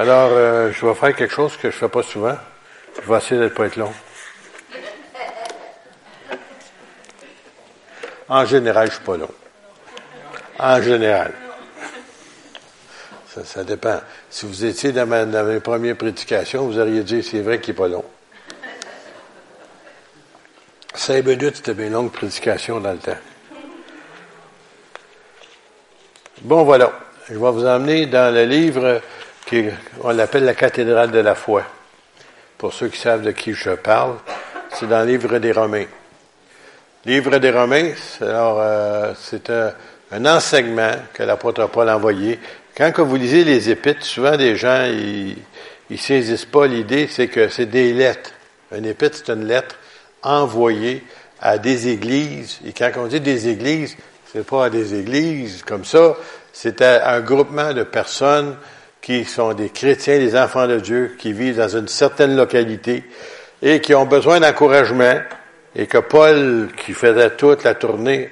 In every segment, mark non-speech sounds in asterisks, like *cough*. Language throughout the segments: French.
Alors, euh, je vais faire quelque chose que je fais pas souvent. Je vais essayer d'être pas être long. En général, je suis pas long. En général. Ça, dépend. Si vous étiez dans, mes premières prédications, vous auriez dit c'est vrai qu'il n'est pas long. Cinq minutes, c'était une longue prédication dans le temps. Bon, voilà. Je vais vous emmener dans le livre qu'on appelle la cathédrale de la foi. Pour ceux qui savent de qui je parle, c'est dans le livre des Romains. Livre des Romains, alors euh, c'est un, enseignement que l'apôtre Paul a envoyé quand vous lisez les épîtres, souvent des gens, ils ne saisissent pas l'idée, c'est que c'est des lettres. Un épître, c'est une lettre envoyée à des églises. Et quand on dit des églises, c'est pas à des églises comme ça, c'est à un groupement de personnes qui sont des chrétiens, des enfants de Dieu, qui vivent dans une certaine localité et qui ont besoin d'encouragement et que Paul, qui faisait toute la tournée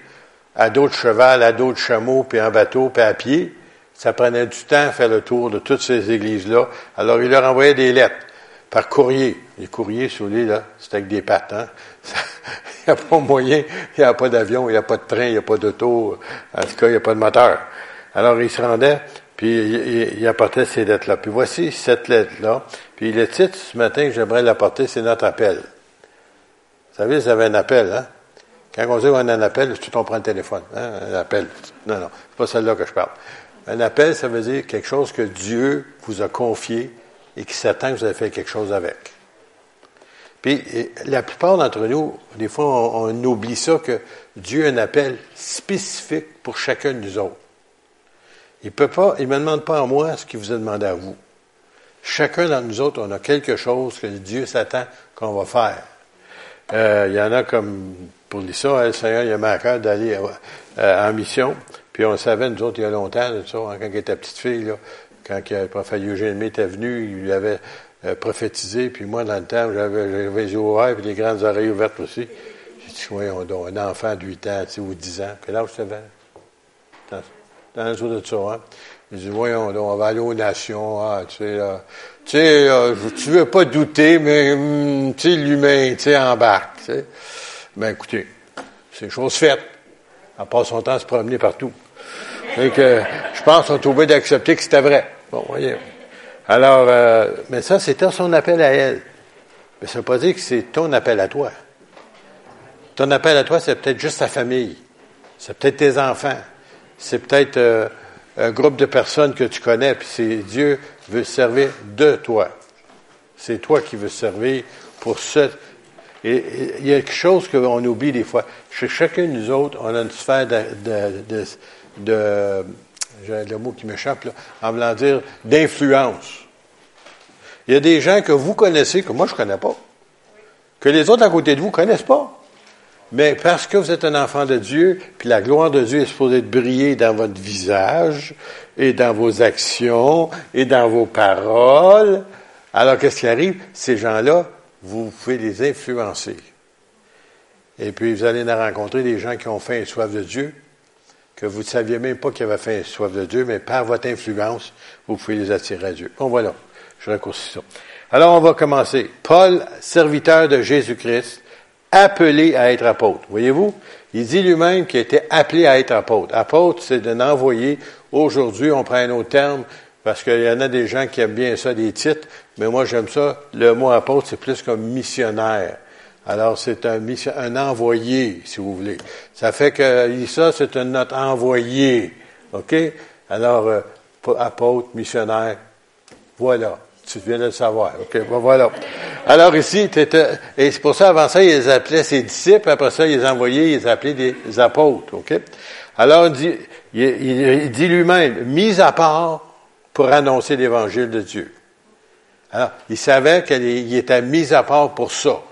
à d'autres chevals, à d'autres chameaux, puis en bateau, puis à pied, ça prenait du temps à faire le tour de toutes ces églises-là. Alors, il leur envoyait des lettres par courrier. Les courriers, sur l'île, là, c'était avec des pattes. Hein? *laughs* il n'y a pas moyen, il n'y a pas d'avion, il n'y a pas de train, il n'y a pas d'auto. En tout cas, il n'y a pas de moteur. Alors, il se rendait, puis il, il apportait ces lettres-là. Puis voici cette lettre-là. Puis le titre, ce matin, que j'aimerais l'apporter, c'est notre appel. Vous savez, ça avait un appel, hein? Quand on dit qu'on a un appel, tout on prend le téléphone. Hein? Un appel. Non, non, c'est pas celle-là que je parle. Un appel, ça veut dire quelque chose que Dieu vous a confié et qui s'attend que vous avez fait quelque chose avec. Puis, la plupart d'entre nous, des fois, on, oublie ça, que Dieu a un appel spécifique pour chacun de nous autres. Il peut pas, il me demande pas à moi ce qu'il vous a demandé à vous. Chacun d'entre nous autres, on a quelque chose que Dieu s'attend qu'on va faire. Euh, il y en a comme, pour dire ça, le Seigneur, il a ma cœur d'aller euh, en mission. Puis on savait, nous autres, il y a longtemps, hein, quand il était petite fille, quand le prophète Eugène était venu, il lui avait euh, prophétisé, puis moi, dans le temps, j'avais les yeux ouverts, puis les grandes oreilles ouvertes aussi. J'ai dit, voyons donc, un enfant de 8 ans, tu sais, ou 10 ans, quel âge tu avais? Dans, de ça, hein? J'ai dit, voyons donc, on va aller aux nations, ah, tu sais, tu sais, euh, tu veux pas douter, mais, hum, tu sais, l'humain, tu sais, embarque, tu. Ben, écoutez, c'est chose faite. Elle passe son temps à se promener partout. Que, je pense qu'on trouvait d'accepter que c'était vrai. Bon, voyez. Alors, euh, mais ça, c'était son appel à elle. Mais ça ne veut pas dire que c'est ton appel à toi. Ton appel à toi, c'est peut-être juste ta famille. C'est peut-être tes enfants. C'est peut-être euh, un groupe de personnes que tu connais, puis c'est Dieu veut servir de toi. C'est toi qui veux servir pour ce. Et il y a quelque chose qu'on oublie des fois. Chez chacun de nous autres, on a une sphère de, de de, j'ai le mot qui m'échappe, là, en voulant dire d'influence. Il y a des gens que vous connaissez, que moi je ne connais pas, que les autres à côté de vous ne connaissent pas. Mais parce que vous êtes un enfant de Dieu, puis la gloire de Dieu est supposée briller dans votre visage, et dans vos actions, et dans vos paroles, alors qu'est-ce qui arrive? Ces gens-là, vous pouvez les influencer. Et puis vous allez en rencontrer des gens qui ont faim et soif de Dieu, que vous ne saviez même pas qu'ils avaient fait soif de Dieu, mais par votre influence, vous pouvez les attirer à Dieu. Bon, voilà, je raccourcis ça. Alors, on va commencer. Paul, serviteur de Jésus-Christ, appelé à être apôtre. Voyez-vous? Il dit lui-même qu'il était appelé à être apôtre. Apôtre, c'est d'un envoyé. Aujourd'hui, on prend un autre terme, parce qu'il y en a des gens qui aiment bien ça, des titres, mais moi, j'aime ça. Le mot apôtre, c'est plus comme missionnaire. Alors, c'est un, un envoyé, si vous voulez. Ça fait que ça, c'est un notre envoyé. OK? Alors, euh, apôtre, missionnaire, voilà. Tu viens de le savoir. OK, voilà. Alors ici, et c'est pour ça, avant ça, ils appelaient ses disciples, après ça, ils envoyaient, ils appelaient des apôtres. OK? Alors, il dit, dit lui-même, mis à part pour annoncer l'évangile de Dieu. Alors, il savait qu'il était mis à part pour ça.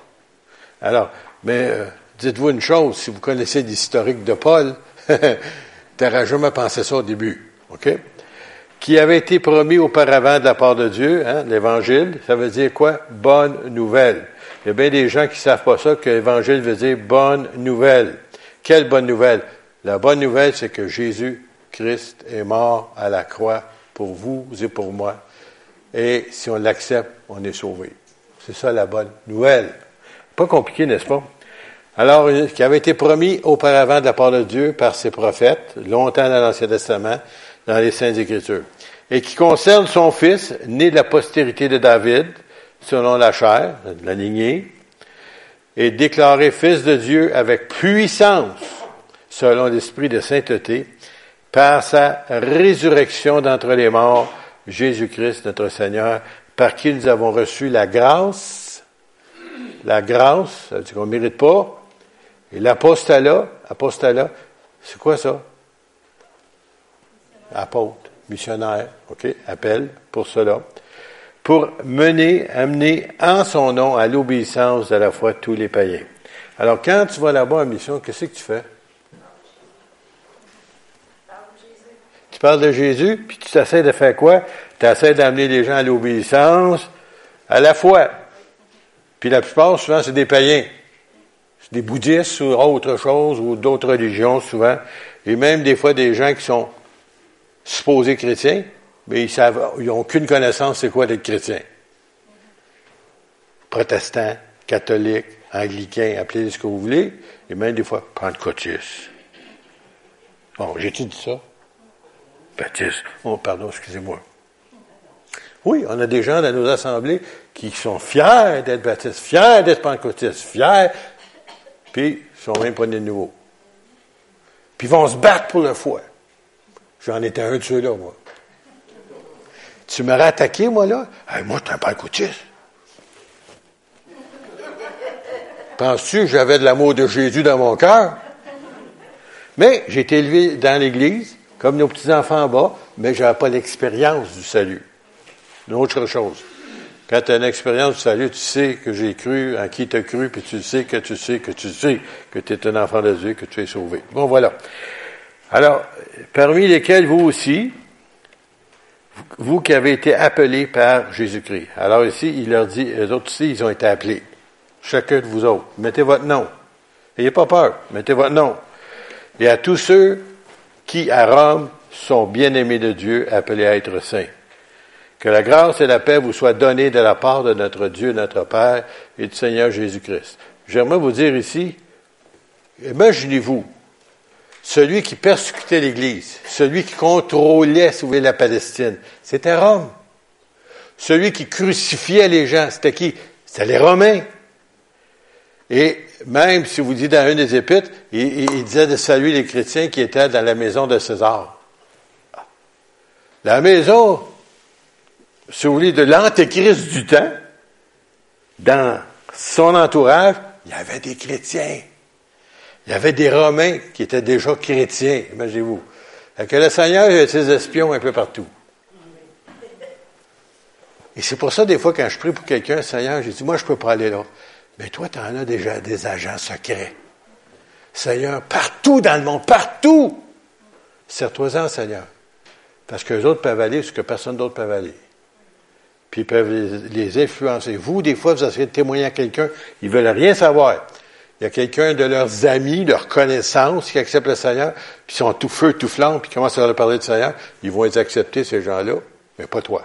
Alors, mais euh, dites-vous une chose, si vous connaissez l'historique de Paul, *laughs* tu n'aurais jamais pensé ça au début, OK? Qui avait été promis auparavant de la part de Dieu, hein, l'Évangile, ça veut dire quoi? Bonne nouvelle. Il y a bien des gens qui ne savent pas ça, que l'Évangile veut dire bonne nouvelle. Quelle bonne nouvelle? La bonne nouvelle, c'est que Jésus Christ est mort à la croix pour vous et pour moi. et si on l'accepte, on est sauvé. C'est ça la bonne nouvelle. Pas compliqué, n'est-ce pas? Alors, qui avait été promis auparavant de la part de Dieu par ses prophètes, longtemps dans l'Ancien Testament, dans les Saintes Écritures, et qui concerne son fils, né de la postérité de David, selon la chair, la lignée, et déclaré fils de Dieu avec puissance, selon l'esprit de sainteté, par sa résurrection d'entre les morts, Jésus-Christ, notre Seigneur, par qui nous avons reçu la grâce, la grâce, ça veut dire qu'on ne mérite pas, et l'apostolat, apostolat, c'est quoi ça? Apôtre, missionnaire, OK, appel pour cela, pour mener, amener en son nom à l'obéissance de la foi tous les païens. Alors, quand tu vas là-bas en mission, qu'est-ce que tu fais? Tu parles de Jésus, puis tu essaies de faire quoi? Tu essaies d'amener les gens à l'obéissance, à la foi. Puis la plupart, souvent, c'est des païens. C'est des bouddhistes ou autre chose, ou d'autres religions, souvent. Et même des fois des gens qui sont supposés chrétiens, mais ils savent, ils n'ont aucune connaissance c'est quoi d'être chrétien. Protestants, catholiques, anglicains, appelez ce que vous voulez, et même des fois pentecôtistes. Bon, j'ai-tu dit ça? Baptiste. Oh, pardon, excusez-moi. Oui, on a des gens dans nos assemblées qui sont fiers d'être baptistes, fiers d'être pentecôtistes, fiers, puis ils sont même pas de nouveau. Puis ils vont se battre pour la foi. J'en étais un de ceux-là, moi. Tu m'aurais attaqué, moi, là? moi, tu un pentecôtiste. Penses-tu que j'avais de l'amour de Jésus dans mon cœur? Mais j'ai été élevé dans l'Église, comme nos petits-enfants en bas, mais je n'avais pas l'expérience du salut. Une autre chose. Quand tu as une expérience du salut, tu sais que j'ai cru, en qui tu as cru, puis tu sais que tu sais que tu sais que tu es un enfant de Dieu, que tu es sauvé. Bon, voilà. Alors, parmi lesquels vous aussi, vous qui avez été appelés par Jésus-Christ. Alors ici, il leur dit, les autres aussi, ils ont été appelés. Chacun de vous autres. Mettez votre nom. N'ayez pas peur. Mettez votre nom. Et à tous ceux qui, à Rome, sont bien-aimés de Dieu, appelés à être saints. Que la grâce et la paix vous soient données de la part de notre Dieu, notre Père et du Seigneur Jésus-Christ. J'aimerais vous dire ici, imaginez-vous, celui qui persécutait l'Église, celui qui contrôlait, la Palestine, c'était Rome. Celui qui crucifiait les gens, c'était qui? C'était les Romains. Et même, si vous dites dans une des épîtres, il, disait de saluer les chrétiens qui étaient dans la maison de César. La maison, si vous voulez, de l'antéchrist du temps, dans son entourage, il y avait des chrétiens. Il y avait des Romains qui étaient déjà chrétiens, imaginez-vous. Que le Seigneur a ses espions un peu partout. Et c'est pour ça, des fois, quand je prie pour quelqu'un, Seigneur, j'ai dit, moi, je ne peux pas aller là. Mais toi, tu en as déjà des agents secrets. Seigneur, partout dans le monde, partout. Serre-toi-en, Seigneur. Parce que les autres peuvent aller ce que personne d'autre peut aller. Puis ils peuvent les, influencer. Vous, des fois, vous essayez de témoigner à quelqu'un, ils veulent rien savoir. Il y a quelqu'un de leurs amis, de leurs connaissances qui accepte le Seigneur, puis ils sont tout feu, tout flamme, puis commencent à leur parler du Seigneur, ils vont les accepter, ces gens-là, mais pas toi.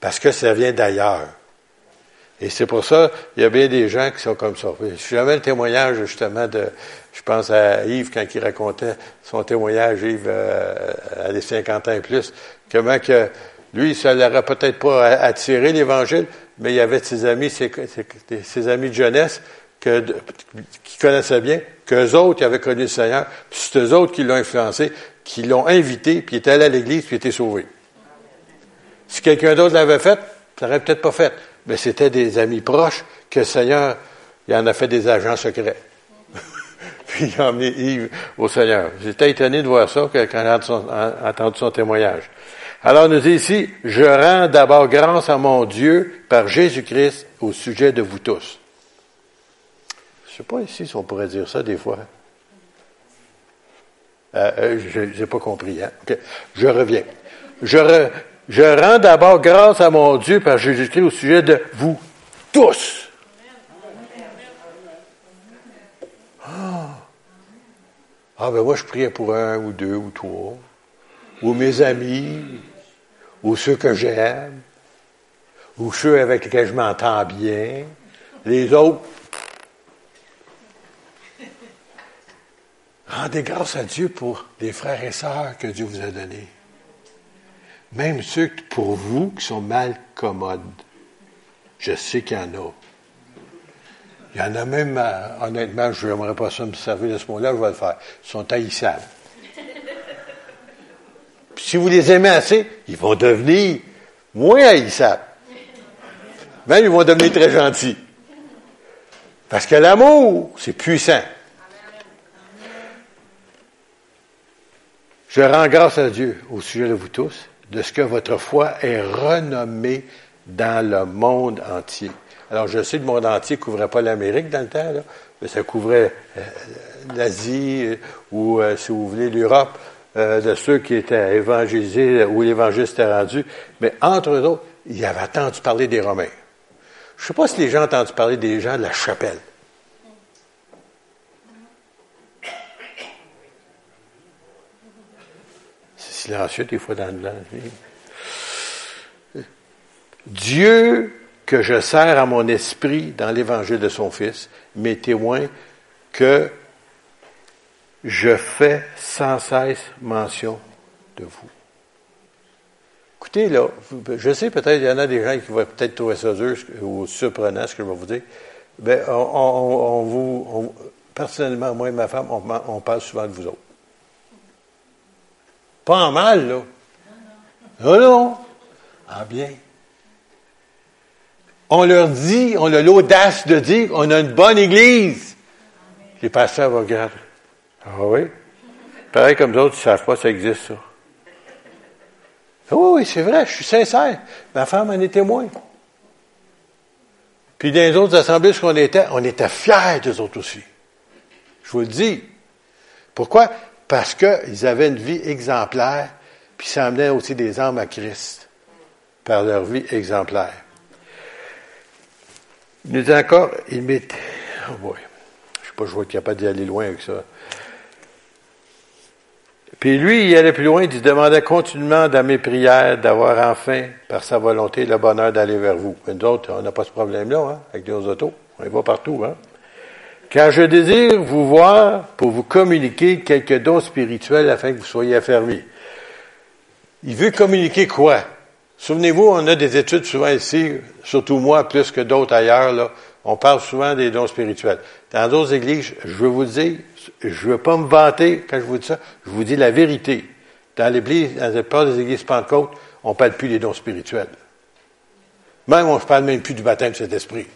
Parce que ça vient d'ailleurs. Et c'est pour ça, il y a bien des gens qui sont comme ça. J'avais le témoignage, justement, de, je pense à Yves, quand il racontait son témoignage, Yves, euh, à des 50 ans et plus, comment que, lui, ça l'aurait peut-être pas attiré l'Évangile, mais il y avait ses amis, ses, amis de jeunesse que, qui connaissaient bien, qu'eux autres avaient connu le Seigneur, puis c'est eux autres qui l'ont influencé, qui l'ont invité, puis il était allé à l'Église, puis il était sauvé. Si quelqu'un d'autre l'avait fait, ça n'aurait peut-être pas fait. Mais c'était des amis proches que le Seigneur, il en a fait des agents secrets. *laughs* puis il a emmené Yves au Seigneur. J'étais étonné de voir ça quand j'ai entendu son témoignage. Alors, nous dit ici, je rends d'abord grâce à mon Dieu par Jésus-Christ au sujet de vous tous. Je ne sais pas ici si on pourrait dire ça des fois. Euh, euh, je n'ai pas compris. Hein? Je reviens. Je, rends d'abord grâce à mon Dieu par Jésus-Christ au sujet de vous tous. Ah. ah, ben moi je priais pour un ou deux ou trois, ou mes amis, ou ceux que j'aime, ou ceux avec lesquels je m'entends bien. Les autres, rendez grâce à Dieu pour les frères et sœurs que Dieu vous a donnés. Même ceux pour vous qui sont mal commodes. Je sais qu'il y en a. Il y en a même, euh, honnêtement, je n'aimerais pas ça me servir de ce mot-là, je vais le faire. Ils sont haïssables. Si vous les aimez assez, ils vont devenir moins haïssables. Même ils vont devenir très gentils. Parce que l'amour, c'est puissant. Je rends grâce à Dieu au sujet de vous tous, de ce que votre foi est renommée dans le monde entier. Alors, je sais que le monde entier ne couvrait pas l'Amérique dans le temps, mais ça couvrait euh, l'Asie euh, ou, euh, si vous voulez, l'Europe, de ceux qui étaient évangélisés, où l'évangile s'était rendu. Mais entre eux autres, ils avaient entendu parler des Romains. Je ne sais pas si les gens ont entendu parler des gens de la chapelle. C'est silencieux des fois dans le Dieu que je sers à mon esprit dans l'évangile de son Fils, mes témoins, que je fais sans cesse mention de vous. Écoutez, là, je sais peut-être, il y en a des gens qui vont peut-être trouver ça dur ou surprenant, ce que je vais vous dire. Ben, on, vous, personnellement, moi et ma femme, on, parle souvent de vous autres. Pas en mal, là. Non, non. En bien on leur dit, on a l'audace de dire on a une bonne église. Les pasteurs regardent. Ah oui? Pareil comme d'autres, ils ne savent pas que ça existe, ça. Ah oui, oui, c'est vrai, je suis sincère. Ma femme en est témoin. Puis dans les autres assemblées, ce qu'on était, on était fiers d'eux autres aussi. Je vous le dis. Pourquoi? Parce qu'ils avaient une vie exemplaire, puis ça amenait aussi des âmes à Christ par leur vie exemplaire. Il nous dit encore, il m'est... Oh. Je sais pas, je n'y a pas d'y aller loin avec ça. Puis lui, il allait plus loin, il demandait continuellement dans mes prières d'avoir enfin, par sa volonté, le bonheur d'aller vers vous. nous autres, on n'a pas ce problème-là, hein, avec nos autos. On y va partout, hein. Car je désire vous voir pour vous communiquer quelques dons spirituels afin que vous soyez affermis. Il veut communiquer quoi? Souvenez-vous, on a des études souvent ici, surtout moi, plus que d'autres ailleurs, là, on parle souvent des dons spirituels. Dans d'autres églises, je veux vous dire, je veux pas me vanter quand je vous dis ça, je vous dis la vérité. Dans l'église, dans la plupart des églises Pentecôte, on parle plus des dons spirituels. Même, on ne parle même plus du baptême de cet esprit.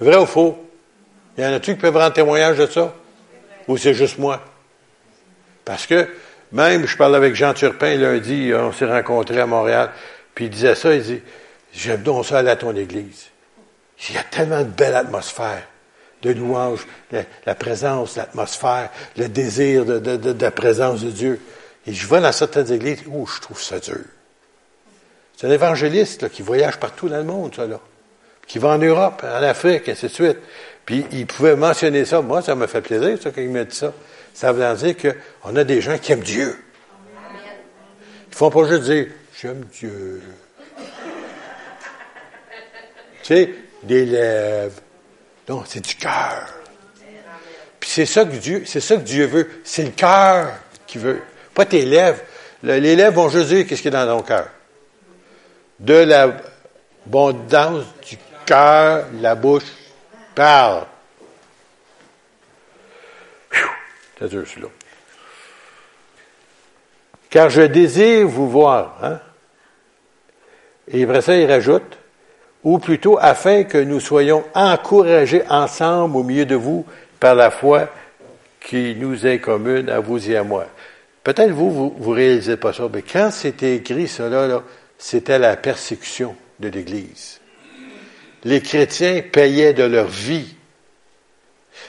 Vrai ou faux? Il y en a-tu qui peuvent rendre témoignage de ça? Ou c'est juste moi? Parce que même, je parlais avec Jean Turpin lundi, on s'est rencontrés à Montréal, puis il disait ça, il dit, j'aime donc ça aller à ton église. Il y a tellement de belle atmosphère, de louange, la, présence, l'atmosphère, le désir de, la présence de Dieu. Et je vais dans certaines églises, où je trouve ça dur. C'est un évangéliste qui voyage partout dans le monde, ça, là. Qui va en Europe, en Afrique, et ainsi de suite. Puis il pouvait mentionner ça. Moi, ça me fait plaisir, ça, quand il m'a dit ça. Ça veut dire qu'on a des gens qui aiment Dieu. Ils ne font pas juste dire J'aime Dieu. tu sais, des lèvres. Non, c'est du cœur. Puis c'est ça que Dieu, c'est ça que Dieu veut. C'est le cœur qui veut. Pas tes lèvres. Les lèvres vont juste dire qu'est-ce qui est dans ton cœur. De la l'abondance du cœur, la bouche parle. C'est dur, celui-là. Car je désire vous voir. Hein? Et après ça, il rajoute, ou plutôt afin que nous soyons encouragés ensemble au milieu de vous par la foi qui nous est commune à vous et à moi. Peut-être vous, vous, vous réalisez pas ça, mais quand c'était écrit cela, là, c'était la persécution de l'Église. Les chrétiens payaient de leur vie.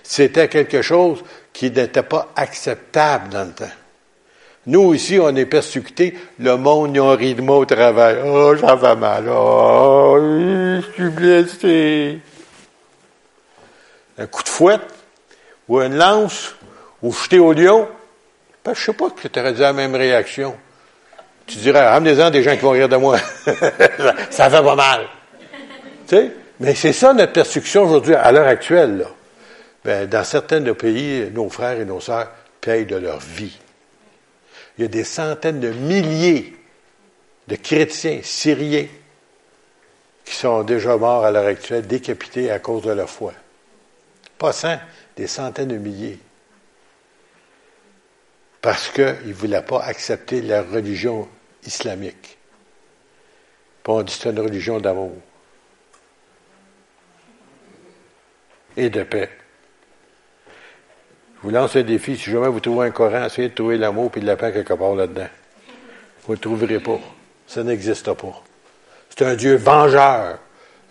C'était quelque chose qui n'était pas acceptable dans le temps. Nous, ici, on est persécutés. Le monde, ils ont ri de moi au travail. Oh, ça va mal. Oh, je suis blessé. Un coup de fouette, ou une lance, ou jeter au lion. Ben, je sais pas que tu aurais dit la même réaction. Tu dirais, amenez-en des gens qui vont rire de moi. *laughs* ça fait pas mal. Tu sais? Mais c'est ça notre persécution aujourd'hui, à l'heure actuelle. Là. Ben, dans certains de nos pays, nos frères et nos sœurs payent de leur vie. Il y a des centaines de milliers de chrétiens syriens qui sont déjà morts à l'heure actuelle, décapités à cause de leur foi. Pas cent, des centaines de milliers. Parce qu'ils ne voulaient pas accepter la religion islamique. Puis on dit c'est une religion d'amour et de paix. Vous lance un défi. Si jamais vous trouvez un Coran, essayez de trouver l'amour et de la paix quelque part là-dedans. Vous ne le trouverez pas. Ça n'existe pas. C'est un Dieu vengeur,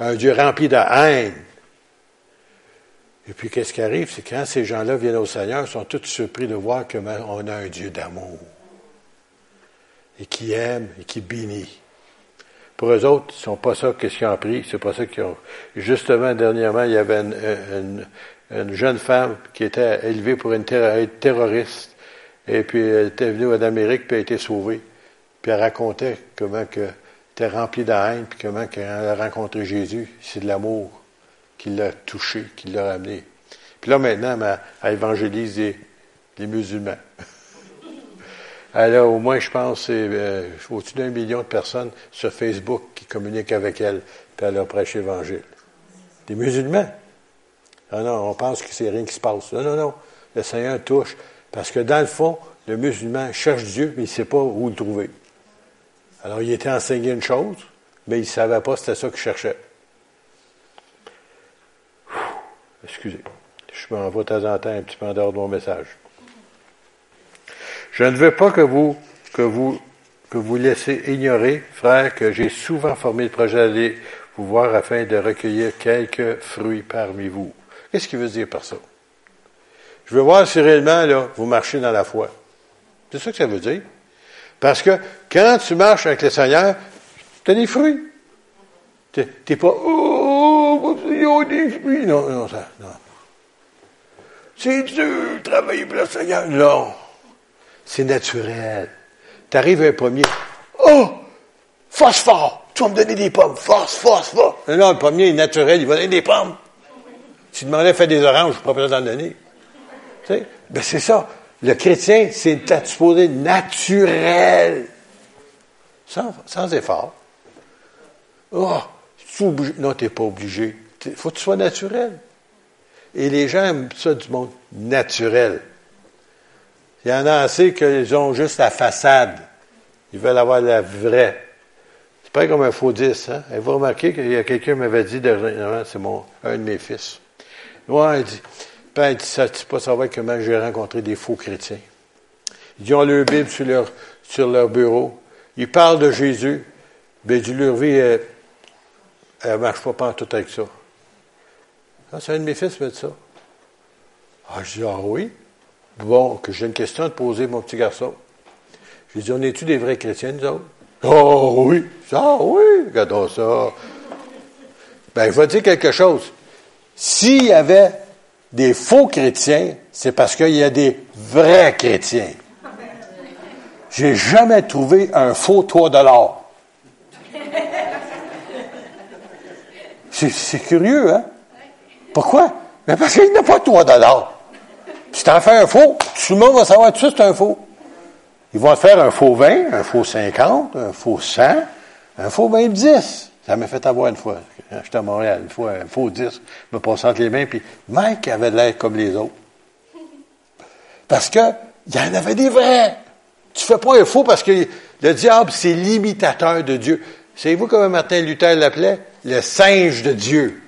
un Dieu rempli de haine. Et puis, qu'est-ce qui arrive? C'est quand ces gens-là viennent au Seigneur, ils sont tous surpris de voir qu'on a un Dieu d'amour. Et qui aime et qui bénit. Pour eux autres, ce sont pas ça qu'ils ont pris, c'est pas ça qu'ils ont. Justement, dernièrement, il y avait une, jeune femme qui était élevée pour une terroriste. Et puis, elle était venue en Amérique, puis elle a été sauvée. Puis elle racontait comment que était remplie de haine, puis comment elle a rencontré Jésus, c'est de l'amour qui l'a touché, qui l'a ramené. Puis là, maintenant, elle évangélise les musulmans. *laughs* Elle au moins, je pense, euh, au-dessus d'un million de personnes sur Facebook qui communiquent avec elle, puis elle a prêché l'Évangile. Des musulmans? Ah non, on pense que c'est rien qui se passe. Non, non, non. Le Seigneur touche. Parce que dans le fond, le musulman cherche Dieu, mais il ne sait pas où le trouver. Alors, il était enseigné une chose, mais il ne savait pas c'était ça qu'il cherchait. Excusez. Je m'envoie de temps en temps un petit peu en dehors de mon message. Je ne veux pas que vous, que vous, que vous laissez ignorer, frère, que j'ai souvent formé le projet d'aller vous voir afin de recueillir quelques fruits parmi vous. Qu'est-ce qu'il veut dire par ça? Je veux voir si réellement, là, vous marchez dans la foi. C'est ça que ça veut dire. Parce que quand tu marches avec le Seigneur, tu as des fruits. Tu n'es pas, oh, il y a des fruits. Non, non, ça, non. C'est dur, travailler pour le Seigneur. Non. C'est naturel. Tu arrives un premier. Oh! Phosphore! Tu vas me donner des pommes. Force, force, force. Non, le premier est naturel, il va donner des pommes. Tu demandais de faire des oranges, je ne pourrais pas t'en donner. Tu sais? Ben, c'est ça. Le chrétien, c'est supposé naturel. Sans, sans effort. Oh, tu. Non, tu n'es pas obligé. Il faut que tu sois naturel. Et les gens aiment ça du monde naturel. Il y en a assez qu'ils ont juste la façade. Ils veulent avoir la vraie. C'est pas comme un faux 10, hein? Et vous remarquez qu'il y a quelqu'un qui m'avait dit c'est mon, un de mes fils. Ouais, il dit, Père, il dit, ça, tu pas savoir comment j'ai rencontré des faux chrétiens. Ils ont leur Bible sur leur, sur leur bureau. Ils parlent de Jésus. Ben, du leur vie, elle, ne marche pas, tout avec ça. Ah, c'est un de mes fils qui dit ça. Ah, je dis, ah oui? Bon, que j'ai une question à te poser, mon petit garçon. Je lui dis, on est-tu des vrais chrétiens, nous autres? Oh oui! Ah oui! Regardons ça. Ben, je vais dire quelque chose. S'il y avait des faux chrétiens, c'est parce qu'il y a des vrais chrétiens. J'ai jamais trouvé un faux toit de l'or. C'est curieux, hein? Pourquoi? Mais parce qu'il n'y a pas de toit de l'or. Si tu en fais un faux, tout le monde va savoir tout ça, c'est un faux. Ils vont faire un faux 20, un faux 50, un faux 100, un faux 20 10. Ça m'a fait avoir une fois. J'étais à Montréal, une fois, un faux 10. Je me passe entre les mains, puis Mike avait l'air comme les autres. Parce que, il y en avait des vrais. Tu fais pas un faux parce que le diable, c'est l'imitateur de Dieu. Savez-vous comment Martin Luther l'appelait? Le singe de Dieu.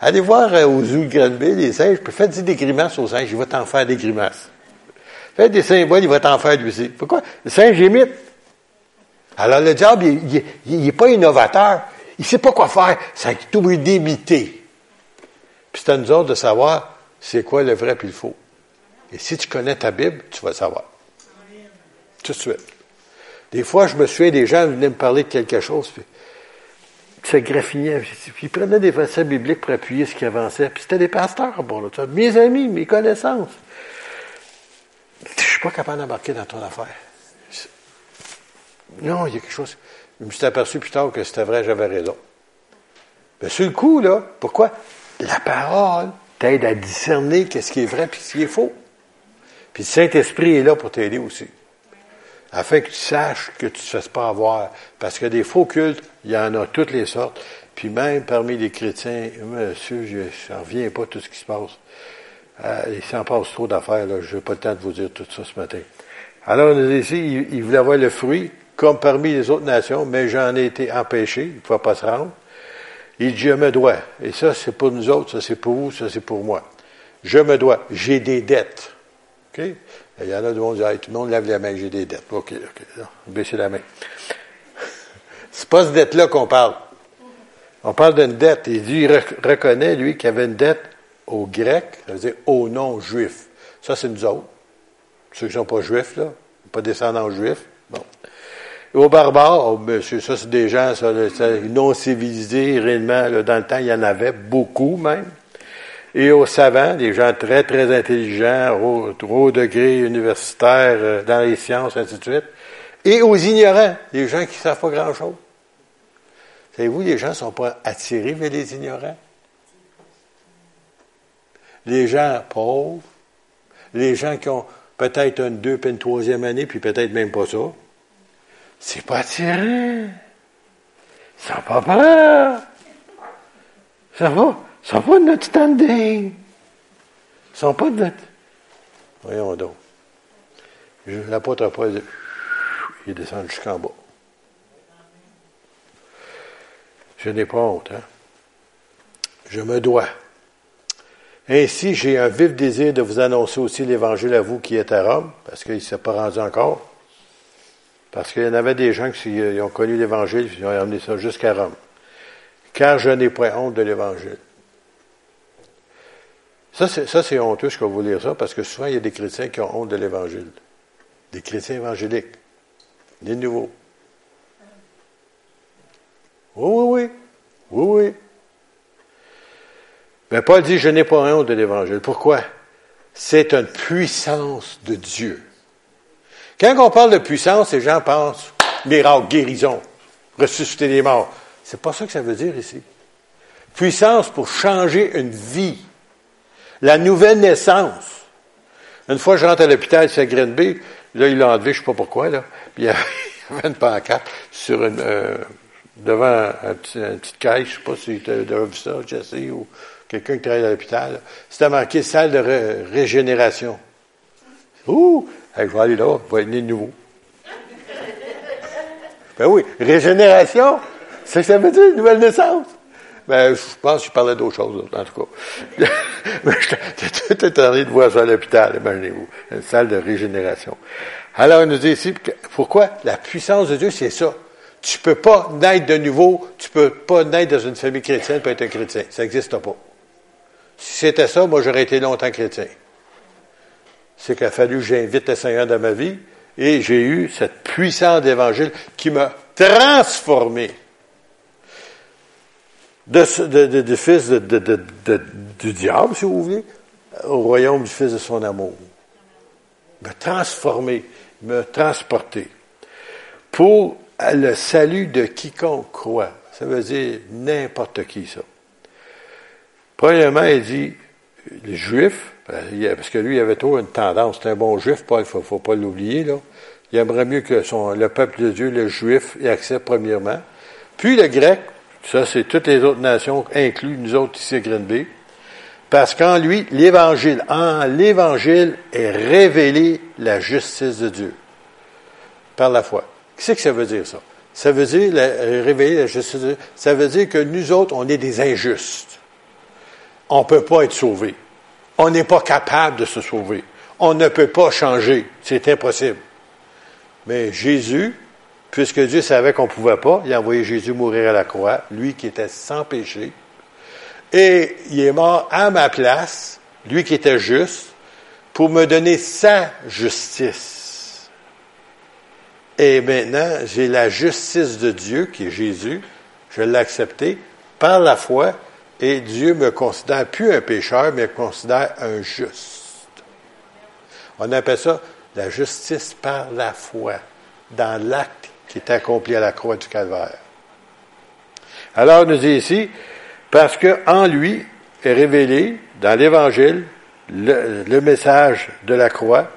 Allez voir euh, aux zoo de Granby, les singes, puis faites des grimaces aux singes, il va t'en faire des grimaces. Faites des symboles, il va t'en faire lui aussi. Pourquoi? Le singe imite. Alors le diable, il n'est pas innovateur. Il ne sait pas quoi faire. Ça tout d'imiter. Puis c'est à nous autres de savoir c'est quoi le vrai et le faux. Et si tu connais ta Bible, tu vas le savoir. Tout de suite. Des fois, je me souviens des gens venaient me parler de quelque chose, puis se graffinait. Puis ils prenaient des versets bibliques pour appuyer ce qui avançait. Puis c'était des pasteurs, bon, là, mes amis, mes connaissances. Je suis pas capable d'embarquer dans ton affaire. Non, il y a quelque chose. Je me suis aperçu plus tard que c'était vrai, j'avais raison. Mais sur le coup, là, pourquoi? La parole t'aide à discerner qu'est-ce qui est vrai et ce qui est faux. Puis le Saint-Esprit est là pour t'aider aussi. Afin que tu saches que tu ne te fasses pas avoir. Parce que des faux cultes, il y en a toutes les sortes. Puis même parmi les chrétiens, monsieur, je n'en reviens pas tout ce qui se passe. Euh, il s'en passe trop d'affaires, là. Je n'ai pas le temps de vous dire tout ça ce matin. Alors, ici, il, il voulait avoir le fruit, comme parmi les autres nations, mais j'en ai été empêché. Il ne pouvait pas se rendre. Il dit, je me dois. Et ça, c'est pour nous autres, ça c'est pour vous, ça c'est pour moi. Je me dois. J'ai des dettes. OK? Il y en a du monde qui disent, tout le monde lève la main, j'ai des dettes. OK, OK. baissez la main. *laughs* C'est pas cette dette-là qu'on parle. On parle d'une dette. Il dit, il reconnaît, lui, qu'il avait une dette aux Grecs, ça veut dire aux non-juifs. Ça, c'est nous autres. Ceux qui ne sont pas juifs, là, pas descendants juifs. Bon. Aux barbares, oh, monsieur, ça, c'est des gens non civilisés, réellement, dans le temps, il y en avait beaucoup même. Et aux savants, des gens très, très intelligents, au, au degré universitaire, euh, dans les sciences, ainsi de suite. Et aux ignorants, des gens qui ne savent pas grand-chose. Savez-vous, les gens ne sont pas attirés vers les ignorants? Les gens pauvres, les gens qui ont peut-être une deux une troisième année, puis peut-être même pas ça, c'est pas attirant. Ils sont pas peur. Ça va. Sont pas de notre standing. Ils sont pas de notre. Voyons donc. L'apôtre Paul, il descend jusqu'en bas. Je n'ai pas honte, hein? Je me dois. Ainsi, j'ai un vif désir de vous annoncer aussi l'Évangile à vous qui êtes à Rome, parce qu'il ne s'est pas rendu encore. Parce qu'il y en avait des gens qui ont connu l'Évangile, ils ont amené ça jusqu'à Rome. Car je n'ai point honte de l'Évangile. Ça, c'est honteux, je vais vous lire ça, parce que souvent, il y a des chrétiens qui ont honte de l'Évangile. Des chrétiens évangéliques. Des nouveaux. Oui, oui, oui. Oui, oui. Mais Paul dit, je n'ai pas honte de l'Évangile. Pourquoi? C'est une puissance de Dieu. Quand on parle de puissance, les gens pensent miracle, guérison, ressusciter les morts. C'est pas ça que ça veut dire ici. Puissance pour changer une vie. La nouvelle naissance. Une fois, je rentre à l'hôpital, c'est à Là, il l'a enlevé, je sais pas pourquoi, là. Puis, il y avait *laughs* une pancarte sur une, euh, devant un petit, une petite caisse, je sais pas si tu as vu ça, Jesse, ou quelqu'un qui travaille à l'hôpital. C'était marqué salle de régénération. Ouh! Je vais aller là, je vais être né de nouveau. ben oui, régénération, c'est ça veut dire, nouvelle naissance. Ben, je pense qu'il parlait d'autre chose, en tout cas. Mais tout étonné de voir ça à l'hôpital, imaginez-vous. Une salle de régénération. Alors, il nous dit ici, pourquoi? La puissance de Dieu, c'est ça. Tu peux pas naître de nouveau, tu peux pas naître dans une famille chrétienne pour être un chrétien. Ça n'existe pas. Si c'était ça, moi, j'aurais été longtemps chrétien. C'est qu'il a fallu que j'invite le Seigneur dans ma vie et j'ai eu cette puissance d'évangile qui m'a transformé de, fils du diable, si vous voulez, au royaume du fils de son amour. Me transformé, me transporté. Pour le salut de quiconque croit. Ça veut dire n'importe qui, ça. Premièrement, il dit, les Juifs, ben, parce que lui, il avait trop une tendance, c'est un bon juif, il ne faut, pas l'oublier, là. Il aimerait mieux que son, le peuple de Dieu, le juif, y accepte premièrement. Puis le grec, ça c'est toutes les autres nations, inclus nous autres ici à Green parce qu'en lui, l'évangile, en l'évangile est révélé la justice de Dieu. Par la foi. Qu'est-ce que ça veut dire, ça? Ça veut dire, révéler la justice de Dieu, ça veut dire que nous autres, on est des injustes. On ne peut pas être sauvés. On n'est pas capable de se sauver. On ne peut pas changer. C'est impossible. Mais Jésus, puisque Dieu savait qu'on ne pouvait pas, il a envoyé Jésus mourir à la croix, lui qui était sans péché. Et il est mort à ma place, lui qui était juste, pour me donner sa justice. Et maintenant, j'ai la justice de Dieu, qui est Jésus. Je l'ai accepté par la foi et Dieu me considère plus un pécheur, mais me considère un juste. On appelle ça la justice par la foi, dans l'acte qui est accompli à la croix du calvaire. Alors, il nous dit ici, parce que en lui est révélé dans l'Évangile le, le message de la croix,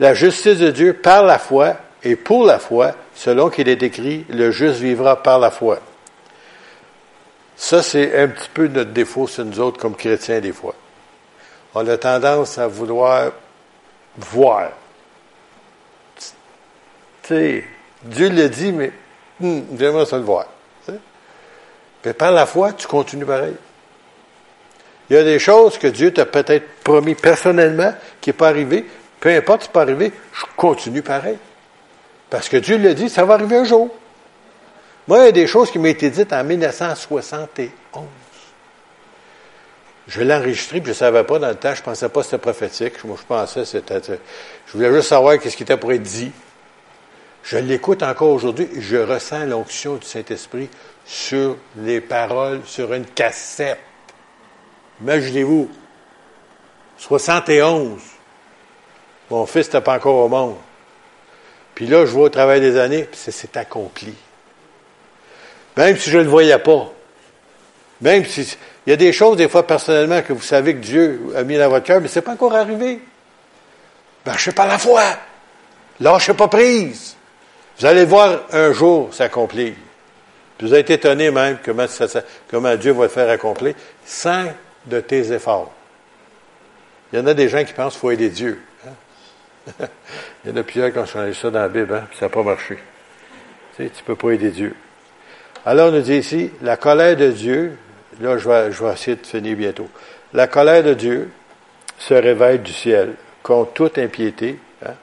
la justice de Dieu par la foi et pour la foi, selon qu'il est écrit, le juste vivra par la foi. Ça, c'est un petit peu notre défaut sur nous autres comme chrétiens des fois. On a tendance à vouloir voir. Tu sais, Dieu le dit, mais hum, j'aimerais ça le voir. Mais par la foi, tu continues pareil. Il y a des choses que Dieu t'a peut-être promis personnellement qui n'est pas arrivé. Peu importe ce qui n'est pas arrivé, je continue pareil. Parce que Dieu l'a dit, ça va arriver un jour. Moi, il y a des choses qui m'ont été dites en 1971. Je l'ai enregistré, puis je ne savais pas dans le temps, je ne pensais pas que c'était prophétique. Moi, je pensais que c'était. Je voulais juste savoir qu'est-ce qui était pour être dit. Je l'écoute encore aujourd'hui, je ressens l'onction du Saint-Esprit sur les paroles, sur une cassette. Imaginez-vous, 71. Mon fils n'était pas encore au monde. Puis là, je vois au travail des années, puis c'est accompli. Même si je ne le voyais pas. Même si. Il y a des choses, des fois, personnellement, que vous savez que Dieu a mis dans votre cœur, mais ce n'est pas encore arrivé. Marchez pas la foi. Lâchez pas prise. Vous allez voir un jour s'accomplir. Vous êtes étonné même comment, comment Dieu va le faire accomplir sans de tes efforts. Il y en a des gens qui pensent qu'il faut aider Dieu. Hein? *laughs* Il y en a plusieurs qui ont changé ça dans la Bible, hein, ça n'a pas marché. Tu sais, tu ne peux pas aider Dieu. Alors, on nous dit ici, la colère de Dieu, là, je vais, je essayer de finir bientôt. La colère de Dieu se réveille du ciel contre toute impiété, hein,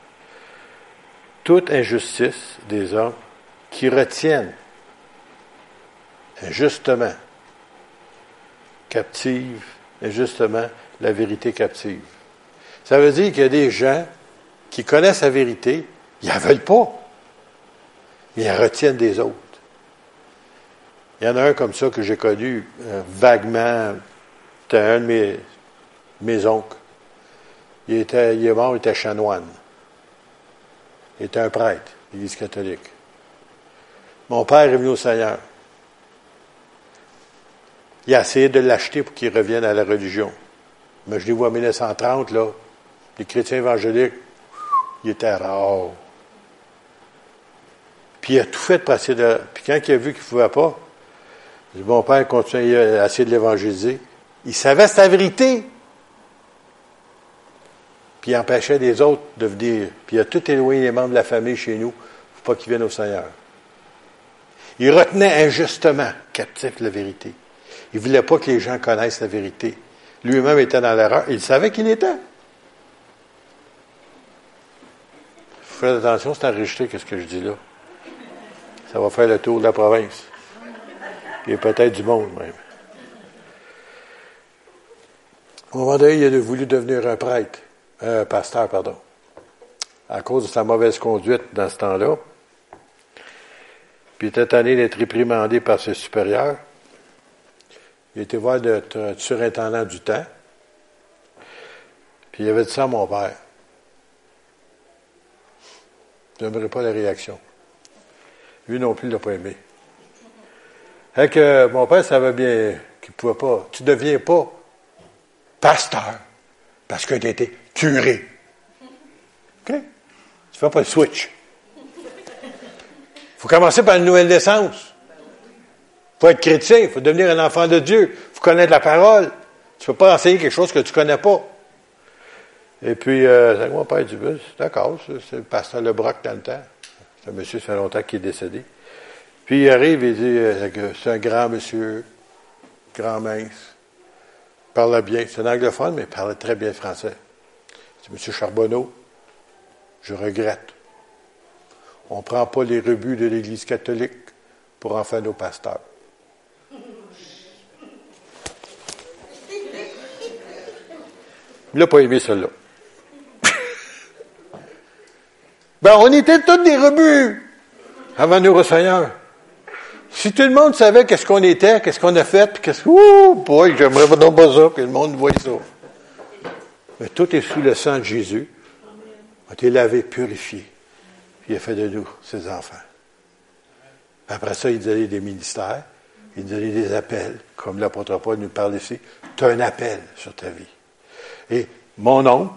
toute injustice des hommes qui retiennent injustement, captive, injustement, la vérité captive. Ça veut dire qu'il y a des gens qui connaissent la vérité, ils ne veulent pas, ils la retiennent des autres. Il y en a un comme ça que j'ai connu euh, vaguement. C'était un de mes, mes oncles. Il, était, il est mort, il était chanoine. Il était un prêtre, l'Église catholique. Mon père est venu au Seigneur. Il a essayé de l'acheter pour qu'il revienne à la religion. Mais je l'ai vu en 1930, là, les chrétiens évangéliques, il était rare. Puis il a tout fait de passer de. Puis quand il a vu qu'il ne pouvait pas, mon père continuait à essayer de l'évangéliser. Il savait sa vérité. Puis il empêchait les autres de venir. Puis il a tout éloigné les membres de la famille chez nous pour pas qu'ils viennent au Seigneur. Il retenait injustement captif la vérité. Il ne voulait pas que les gens connaissent la vérité. Lui-même était dans l'erreur. Il savait qu'il était. Faites attention, c'est enregistré, qu'est-ce que je dis là. Ça va faire le tour de la province et peut-être du monde même. Au moment donné, il a voulu devenir un prêtre, un pasteur, pardon, à cause de sa mauvaise conduite dans ce temps-là. Puis il était tanné d'être réprimandé par ses supérieurs. Il était voir d'être surintendant du temps. Puis il avait dit ça à mon père. Je n'aimerais pas la réaction. Lui non plus, il ne l'a pas aimé. Fait que mon père savait bien qu'il ne pouvait pas. Tu ne deviens pas pasteur parce que tu as été curé. OK? Tu ne fais pas le switch. Il faut commencer par une nouvelle naissance. Il faut être chrétien, il faut devenir un enfant de Dieu, il faut connaître la parole. Tu ne peux pas enseigner quelque chose que tu ne connais pas. Et puis, euh, mon père dit, d'accord, c'est le pasteur Lebroc dans le temps. C'est un monsieur, ça fait longtemps qu'il est décédé. Puis il arrive et dit euh, c'est un grand monsieur, grand mince, parle bien. C'est un anglophone, mais il parlait très bien français. C'est M. Charbonneau. Je regrette. On ne prend pas les rebuts de l'Église catholique pour en faire nos pasteurs. Il n'a pas aimé cela. *laughs* ben, on était tous des rebuts avant nous, Seigneur. Si tout le monde savait qu'est-ce qu'on était, qu'est-ce qu'on a fait, qu'est-ce que, ouh, boy, j'aimerais pas ça, que le monde voie ça. Mais tout est sous le sang de Jésus. On a été lavé, purifié. Puis il a fait de nous ses enfants. Après ça, il donnait des ministères, il donnait des appels, comme l'apôtre Paul nous parle ici. Tu as un appel sur ta vie. Et mon oncle,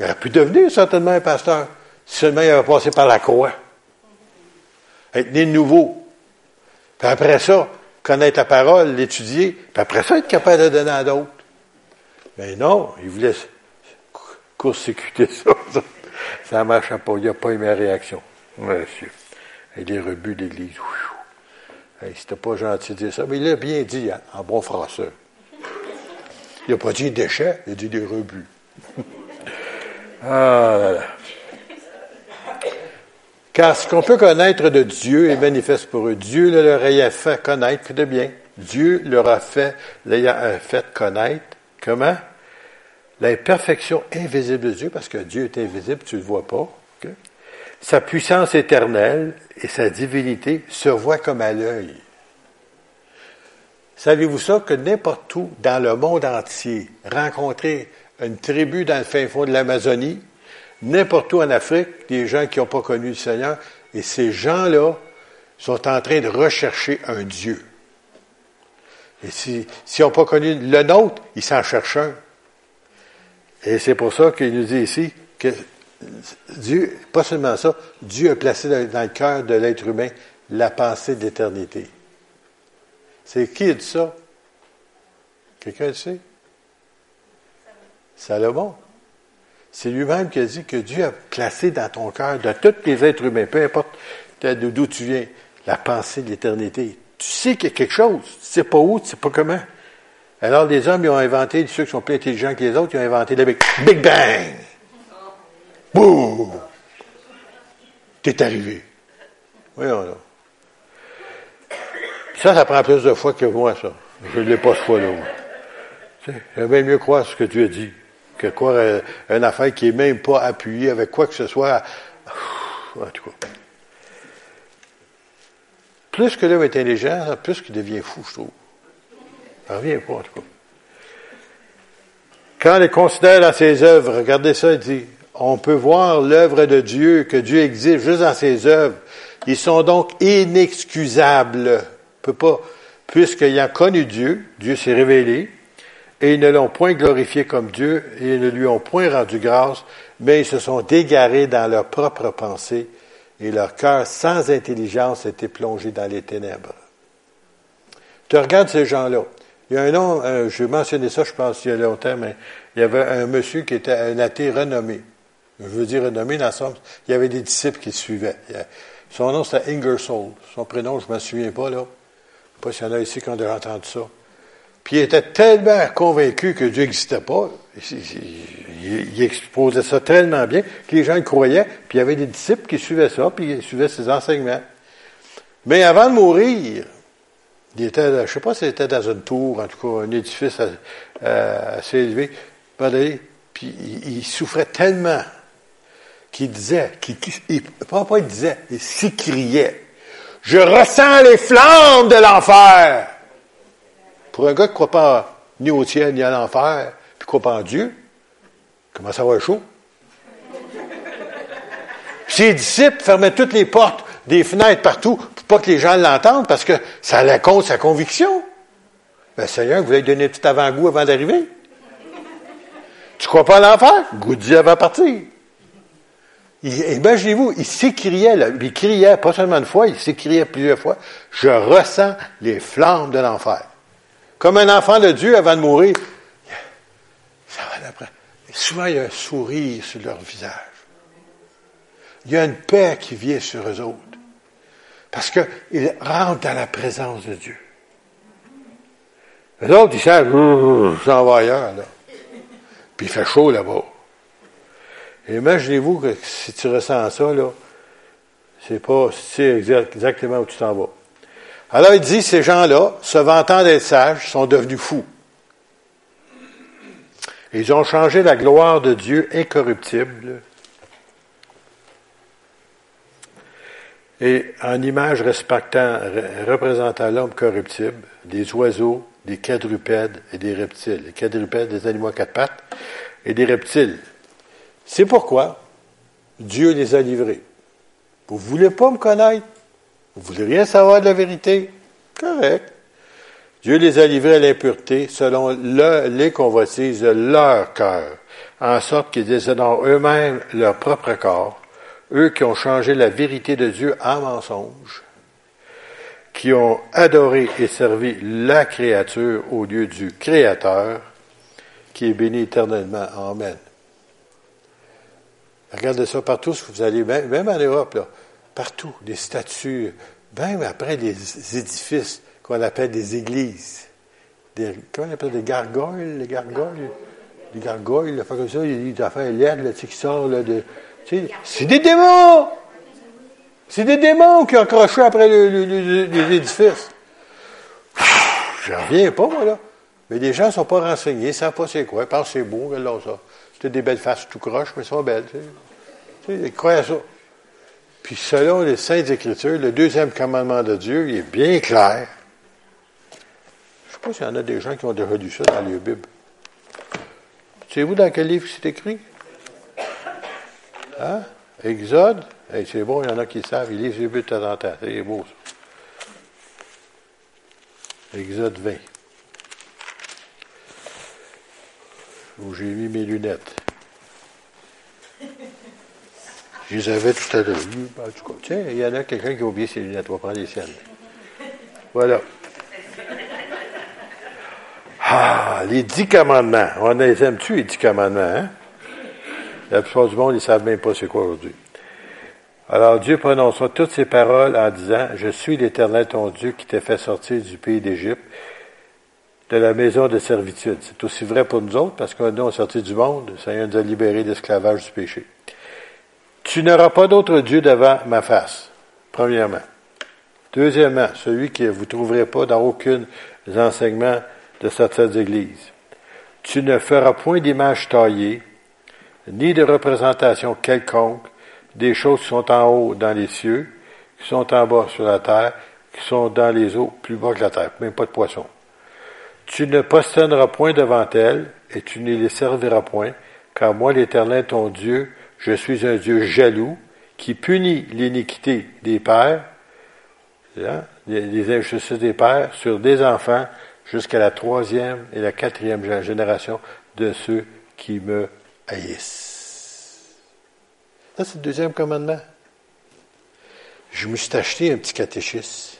il aurait pu devenir certainement un pasteur, si seulement il avait passé par la croix. Être né de nouveau. Puis après ça, connaître la parole, l'étudier, puis après ça, être capable de donner à d'autres. Mais non, il voulait court-circuiter *laughs* ça. Ça ne marche pas. Il n'a pas eu ma réaction. Monsieur. Et les rebuts d'église. Hey, C'était pas gentil de dire ça, mais il l'a bien dit hein, en bon français. Il n'a pas dit déchets, il a dit des rebuts. *laughs* ah là là. Car ce qu'on peut connaître de Dieu est manifeste pour eux. Dieu leur a fait connaître, de bien. Dieu leur a fait, l'ayant fait connaître, comment? L'imperfection invisible de Dieu, parce que Dieu est invisible, tu ne le vois pas. Sa puissance éternelle et sa divinité se voient comme à l'œil. Savez-vous ça? Que n'importe où dans le monde entier, rencontrer une tribu dans le fin fond de l'Amazonie, n'importe où en Afrique, des gens qui n'ont pas connu le Seigneur, et ces gens-là sont en train de rechercher un Dieu. Et s'ils si n'ont pas connu le nôtre, ils s'en cherchent un. Et c'est pour ça qu'il nous dit ici que Dieu, pas seulement ça, Dieu a placé dans le cœur de l'être humain la pensée d'éternité. C'est qui a dit ça? Quelqu'un le sait? Salomon. C'est lui-même qui a dit que Dieu a placé dans ton cœur, de tous les êtres humains, peu importe d'où tu viens, la pensée de l'éternité. Tu sais qu'il y a quelque chose. Tu sais pas où, tu sais pas comment. Alors les hommes, ils ont inventé, ceux qui sont plus intelligents que les autres, ils ont inventé le Big, Big Bang. Boum! T'es arrivé. Voyons là. Ça, ça prend plus de fois que moi, ça. Je ne l'ai pas ce fois-là. J'aime mieux croire ce que tu as dit croire euh, une affaire qui n'est même pas appuyée avec quoi que ce soit. En tout cas. Plus que l'homme est intelligent, plus qu'il devient fou, je trouve. Ça revient pas, en tout cas. Quand il considère dans ses œuvres, regardez ça, il dit, on peut voir l'œuvre de Dieu, que Dieu existe juste dans ses œuvres. Ils sont donc inexcusables. On peut pas, puisqu'ayant connu Dieu, Dieu s'est révélé, et ils ne l'ont point glorifié comme Dieu, et ils ne lui ont point rendu grâce, mais ils se sont dégarés dans leurs propres pensées, et leur cœur sans intelligence était plongé dans les ténèbres. Tu regardes ces gens-là. Il y a un nom, euh, je vais mentionner ça, je pense, il y a longtemps, mais il y avait un monsieur qui était un athée renommé. Je veux dire renommé dans le sens, il y avait des disciples qui le suivaient. Son nom, c'était Ingersoll. Son prénom, je ne me souviens pas, là. Je ne sais pas s'il y en a ici qui ont entendu ça. Puis il était tellement convaincu que Dieu n'existait pas, il, exposait ça tellement bien que les gens le croyaient, puis il y avait des disciples qui suivaient ça, puis ils suivaient ses enseignements. Mais avant de mourir, il était, je ne sais pas s'il était dans une tour, en tout cas un édifice assez élevé, puis il, souffrait tellement qu'il disait, qu'il, pas, pas il disait, il s'écriait, je ressens les flammes de l'enfer. Pour un gars qui ne croit pas ni au ciel ni à l'enfer, puis ne croit pas en Dieu, comment ça va être chaud? Ses disciples fermaient toutes les portes, des fenêtres partout, pour pas que les gens l'entendent, parce que ça allait contre sa conviction. Ben, Seigneur, vous voulez donner petit avant-goût avant, d'arriver? Tu crois pas à l'enfer? Goûte avant partir. Imaginez-vous, il s'écriait, il criait, pas seulement une fois, il s'écriait plusieurs fois, je ressens les flammes de l'enfer. Comme un enfant de Dieu avant de mourir. Ça va d'après. Souvent, il y a un sourire sur leur visage. Il y a une paix qui vient sur eux autres. Parce qu'ils rentrent dans la présence de Dieu. Les autres, ils savent, s'en ailleurs, là. Puis il fait chaud là-bas. Imaginez-vous que si tu ressens ça, c'est pas, c'est exactement où tu t'en vas. Alors il dit, ces gens-là, se vantant d'être sages, sont devenus fous. Ils ont changé la gloire de Dieu incorruptible et en image respectant, représentant l'homme corruptible, des oiseaux, des quadrupèdes et des reptiles. Les quadrupèdes, des animaux à quatre pattes, et des reptiles. C'est pourquoi Dieu les a livrés. Vous ne voulez pas me connaître? Vous voulez rien savoir de la vérité? Correct. Dieu les a livrés à l'impureté selon les convoitises de leur cœur, en sorte qu'ils déshonorent eux-mêmes leur propre corps, eux qui ont changé la vérité de Dieu en mensonge, qui ont adoré et servi la créature au lieu du Créateur, qui est béni éternellement. Amen. Regardez ça partout, vous allez, même en Europe, là, partout, des statues, même après des édifices qu'on appelle des églises. Des, comment on appelle des gargoyles, les gargoyles? Des gargoyles, là, comme ça, des affaires laides, de, c'est des démons! C'est des démons qui ont accroché après les édifices. Je reviens pas, moi, là. Mais les gens ne sont pas renseignés, ne savent pas c'est quoi. Ils pensent que c'est beau, ça. C'est des belles faces tout croches, mais elles sont belles. Ils croient ça. Puis selon les Saintes Écritures, le deuxième commandement de Dieu, il est bien clair. Je ne sais pas s'il y en a des gens qui ont déjà lu ça dans les Bibles. Savez-vous dans quel livre c'est écrit? Hein? Exode? c'est bon, il y en a qui savent. Ils lisent les Bibles de temps en temps. C'est beau, ça. Exode 20. Où j'ai mis mes lunettes. Je les avais tout à l'heure. Tiens, il y en a quelqu'un qui a oublié ses lunettes. On va prendre les siennes. Voilà. Ah, les dix commandements. On les aime-tu, les dix commandements, hein? La plupart du monde, ils ne savent même pas c'est quoi aujourd'hui. Alors Dieu prononça toutes ces paroles en disant, Je suis l'Éternel ton Dieu qui t'a fait sortir du pays d'Égypte, de la maison de servitude. C'est aussi vrai pour nous autres, parce que nous, on est sortis du monde, ça nous a libérés d'esclavage du péché. Tu n'auras pas d'autre Dieu devant ma face, premièrement. Deuxièmement, celui que vous ne trouverez pas dans aucun enseignement de certaines églises. Tu ne feras point d'image taillée, ni de représentation quelconque des choses qui sont en haut dans les cieux, qui sont en bas sur la terre, qui sont dans les eaux plus bas que la terre, même pas de poissons. Tu ne posterneras point devant elles, et tu ne les serviras point, car moi, l'Éternel, ton Dieu, je suis un Dieu jaloux, qui punit l'iniquité des pères, hein, les injustices des pères, sur des enfants, jusqu'à la troisième et la quatrième génération de ceux qui me haïssent. Ça, c'est le deuxième commandement. Je me suis acheté un petit catéchisme.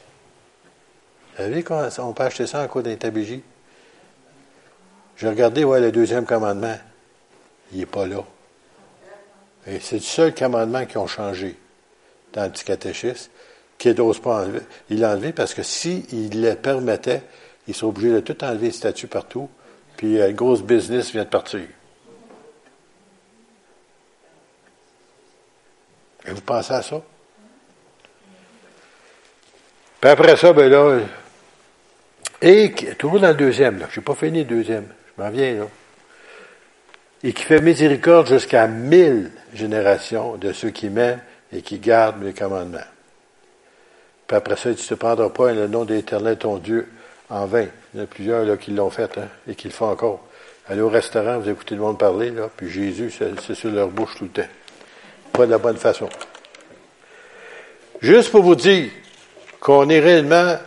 Vous savez on peut acheter ça en cours d'intabégie? J'ai regardé, ouais, le deuxième commandement. Il n'est pas là. Et c'est le seul commandement qui ont changé dans le petit catéchisme, qui n'ose pas enlever. Il l'a enlevé parce que s'il le permettait, ils sont obligés de tout enlever les statuts partout, puis un gros business vient de partir. Et vous pensez à ça? Puis après ça, ben là, et toujours dans le deuxième, je n'ai pas fini le deuxième, je m'en viens là. Et qui fait miséricorde jusqu'à mille générations de ceux qui m'aiment et qui gardent mes commandements. Puis après ça, tu ne te prendras pas le nom de l'Éternel ton Dieu en vain. Il y en a plusieurs là, qui l'ont fait hein, et qui le font encore. Allez au restaurant, vous écoutez le monde parler, là, puis Jésus, c'est sur leur bouche tout le temps. Pas de la bonne façon. Juste pour vous dire qu'on est réellement,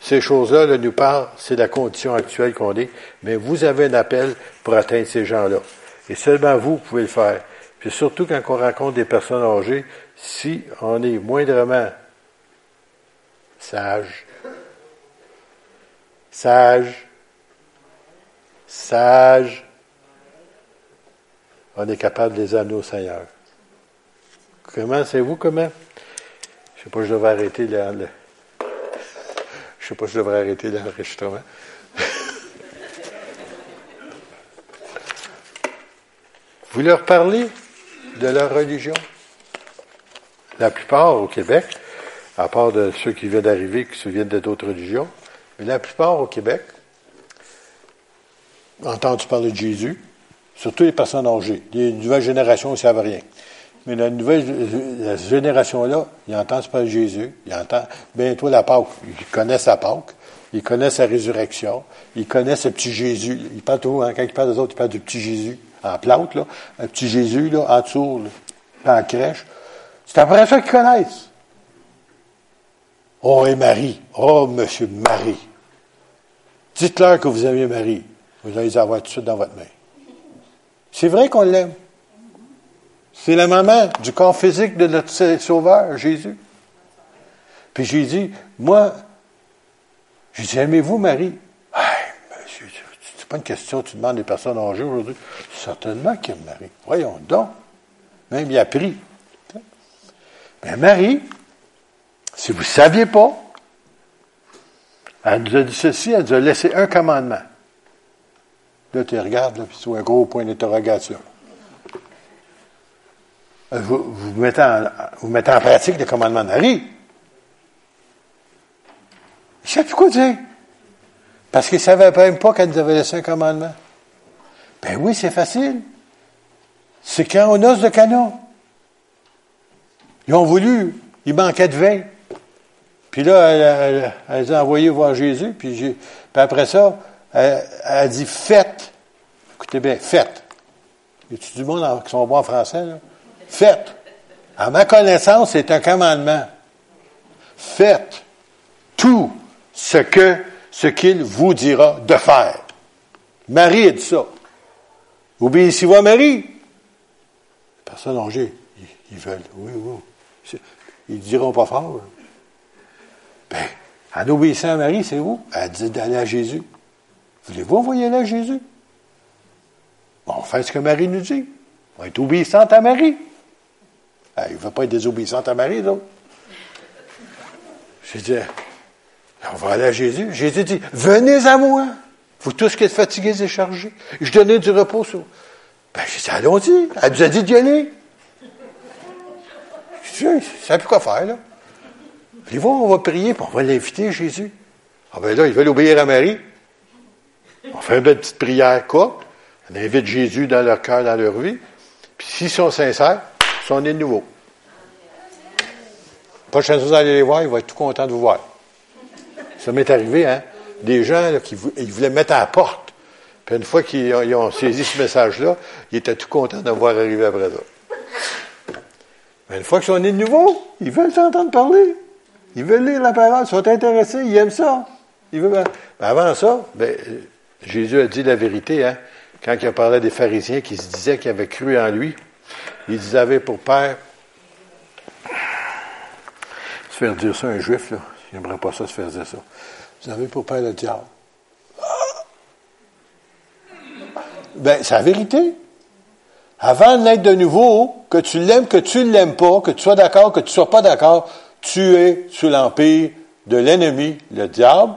ces choses-là là, nous parlent, c'est la condition actuelle qu'on est, mais vous avez un appel pour atteindre ces gens-là. Et seulement vous pouvez le faire. Puis surtout quand on rencontre des personnes âgées, si on est moindrement sage, sage, sage, on est capable de les amener au Seigneur. Comment, c'est vous comment? Je sais pas, je devrais arrêter le, je sais pas, je devrais arrêter l'enregistrement. Vous leur parlez de leur religion? La plupart au Québec, à part ceux qui viennent d'arriver, qui se viennent d'autres religions, mais la plupart au Québec ont entendu parler de Jésus, surtout les personnes âgées. Les nouvelles générations ne savent rien. Mais la nouvelle génération-là, ils entendent parler de Jésus, ils entendent bientôt la Pâque. Ils connaissent la Pâque, ils connaissent la résurrection, ils connaissent le petit Jésus. Ils parlent toujours, hein, quand ils parlent des autres, ils parlent du petit Jésus, en plante, un petit Jésus, là, en dessous, en crèche. C'est après ça qu'ils connaissent. Oh, et Marie. Oh, monsieur Marie. Dites-leur que vous aimez Marie. Vous allez les avoir tout de suite dans votre main. C'est vrai qu'on l'aime. C'est la maman du corps physique de notre Sauveur, Jésus. Puis j'ai dit, moi, j'ai dit, aimez-vous Marie? Pas une question, tu demandes des personnes âgées aujourd'hui. Certainement qu'il aime Marie. Voyons donc. Même il a pris. Mais Marie, si vous ne saviez pas, elle nous a dit ceci, elle nous a laissé un commandement. Là, tu regardes, là, puis c'est un gros point d'interrogation. Euh, vous, vous, mettez en, pratique le commandement de Marie. Je sais plus quoi dire. Parce qu'ils ne savaient même pas qu'elle nous avait laissé un commandement. Ben oui, c'est facile. C'est quand on ose de canon. Ils ont voulu, il manquait de vin. Puis là, elle, les a envoyés voir Jésus, puis, puis après ça, elle, a dit faites. Écoutez bien, faites. Y a du monde qui sont bons en français, là? Faites. À ma connaissance, c'est un commandement. Faites tout ce que ce qu'il vous dira de faire. Marie a dit ça. Obéissez-vous à Marie. Personne âgée, ils, veulent. Oui, oui. Ils diront pas fort. Ben, en obéissant à Marie, c'est vous. Elle dit d'aller à Jésus. Voulez-vous envoyer là Jésus? Bon, on fait ce que Marie nous dit. On être obéissante à Marie. il ne va pas être désobéissante à Marie, donc. J'ai dit, on va aller à Jésus. Jésus dit, venez à moi. Vous tous qui êtes fatigués et chargés. Je donnais du repos sur. Ben, j'ai dit, allons-y. Elle nous a dit d'y aller. Je dis, ça plus quoi faire, là. Allez voir, on va prier, puis on va l'inviter, Jésus. Ah ben là, ils veulent obéir à Marie. On fait une petite prière, quoi. On invite Jésus dans leur cœur, dans leur vie. Puis s'ils sont sincères, ils sont nés de nouveau. prochaine fois, vous allez les voir, ils vont être tout contents de vous voir. Ça m'est arrivé, hein? Des gens qui ils voulaient mettre à la porte. Puis une fois qu'ils ont, saisi ce message-là, ils étaient tout contents de voir arriver après ça. Mais une fois qu'ils sont nés de nouveau, ils veulent s'entendre parler. Ils veulent lire la parole, ils sont intéressés, ils aiment ça. Ils veulent... Ben, avant ça, ben, Jésus a dit la vérité, hein? Quand il parlé des pharisiens qui se disaient qu'ils avaient cru en lui, ils avaient pour père. Se faire dire ça à un juif, là. Il n'aimerait pas ça se faire dire ça. Vous avez pour père le diable. Ben, c'est la vérité. Avant de naître de nouveau, que tu l'aimes, que tu ne l'aimes pas, que tu sois d'accord, que tu ne sois pas d'accord, tu es sous l'empire de l'ennemi, le diable.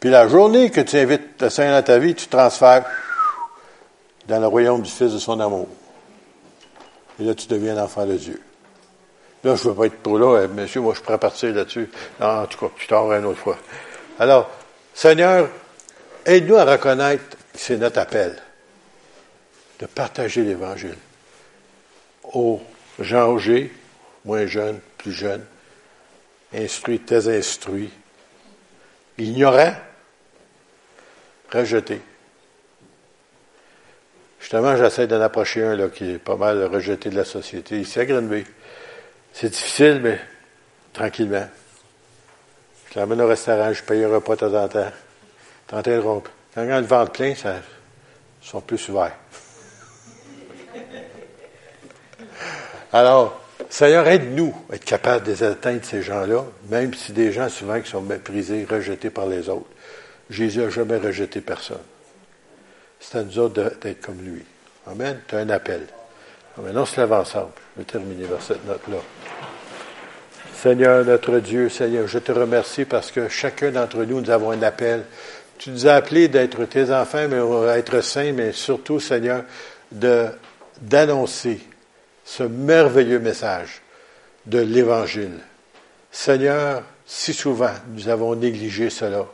Puis la journée que tu invites le Seigneur dans ta vie, tu transfères dans le royaume du Fils de son amour. Et là, tu deviens l'enfant de Dieu. Là, je ne veux pas être trop là, euh, monsieur, moi, je pourrais partir là-dessus. En tout cas, tu t'en une autre fois. Alors, Seigneur, aide-nous à reconnaître que c'est notre appel de partager l'Évangile aux gens âgés, moins jeunes, plus jeunes, instruits, très instruits, ignorants, rejetés. Justement, j'essaie d'en approcher un là, qui est pas mal rejeté de la société ici à Grenby. C'est difficile, mais tranquillement. Je l'amène au restaurant, je paye un repas de temps en temps. Tenter de rompre. Quand le ventre plein, ça, ils sont plus ouverts. *laughs* Alors, Seigneur, aide-nous à être capables d'atteindre ces gens-là, même si des gens souvent qui sont méprisés, rejetés par les autres. Jésus n'a jamais rejeté personne. C'est à nous autres d'être comme lui. Amen. Tu as un appel. Amen. On se lève ensemble. Je vais terminer vers cette note-là. Seigneur, notre Dieu, Seigneur, je te remercie parce que chacun d'entre nous, nous avons un appel. Tu nous as appelés d'être tes enfants, mais être saints, mais surtout, Seigneur, de, d'annoncer ce merveilleux message de l'Évangile. Seigneur, si souvent nous avons négligé cela.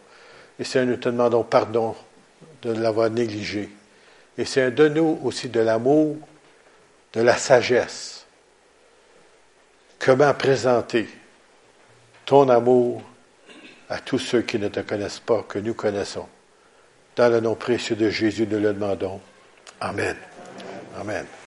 Et Seigneur, nous te demandons pardon de l'avoir négligé. Et c'est de nous aussi de l'amour, de la sagesse. Comment présenter ton amour à tous ceux qui ne te connaissent pas, que nous connaissons. Dans le nom précieux de Jésus, nous le demandons. Amen. Amen.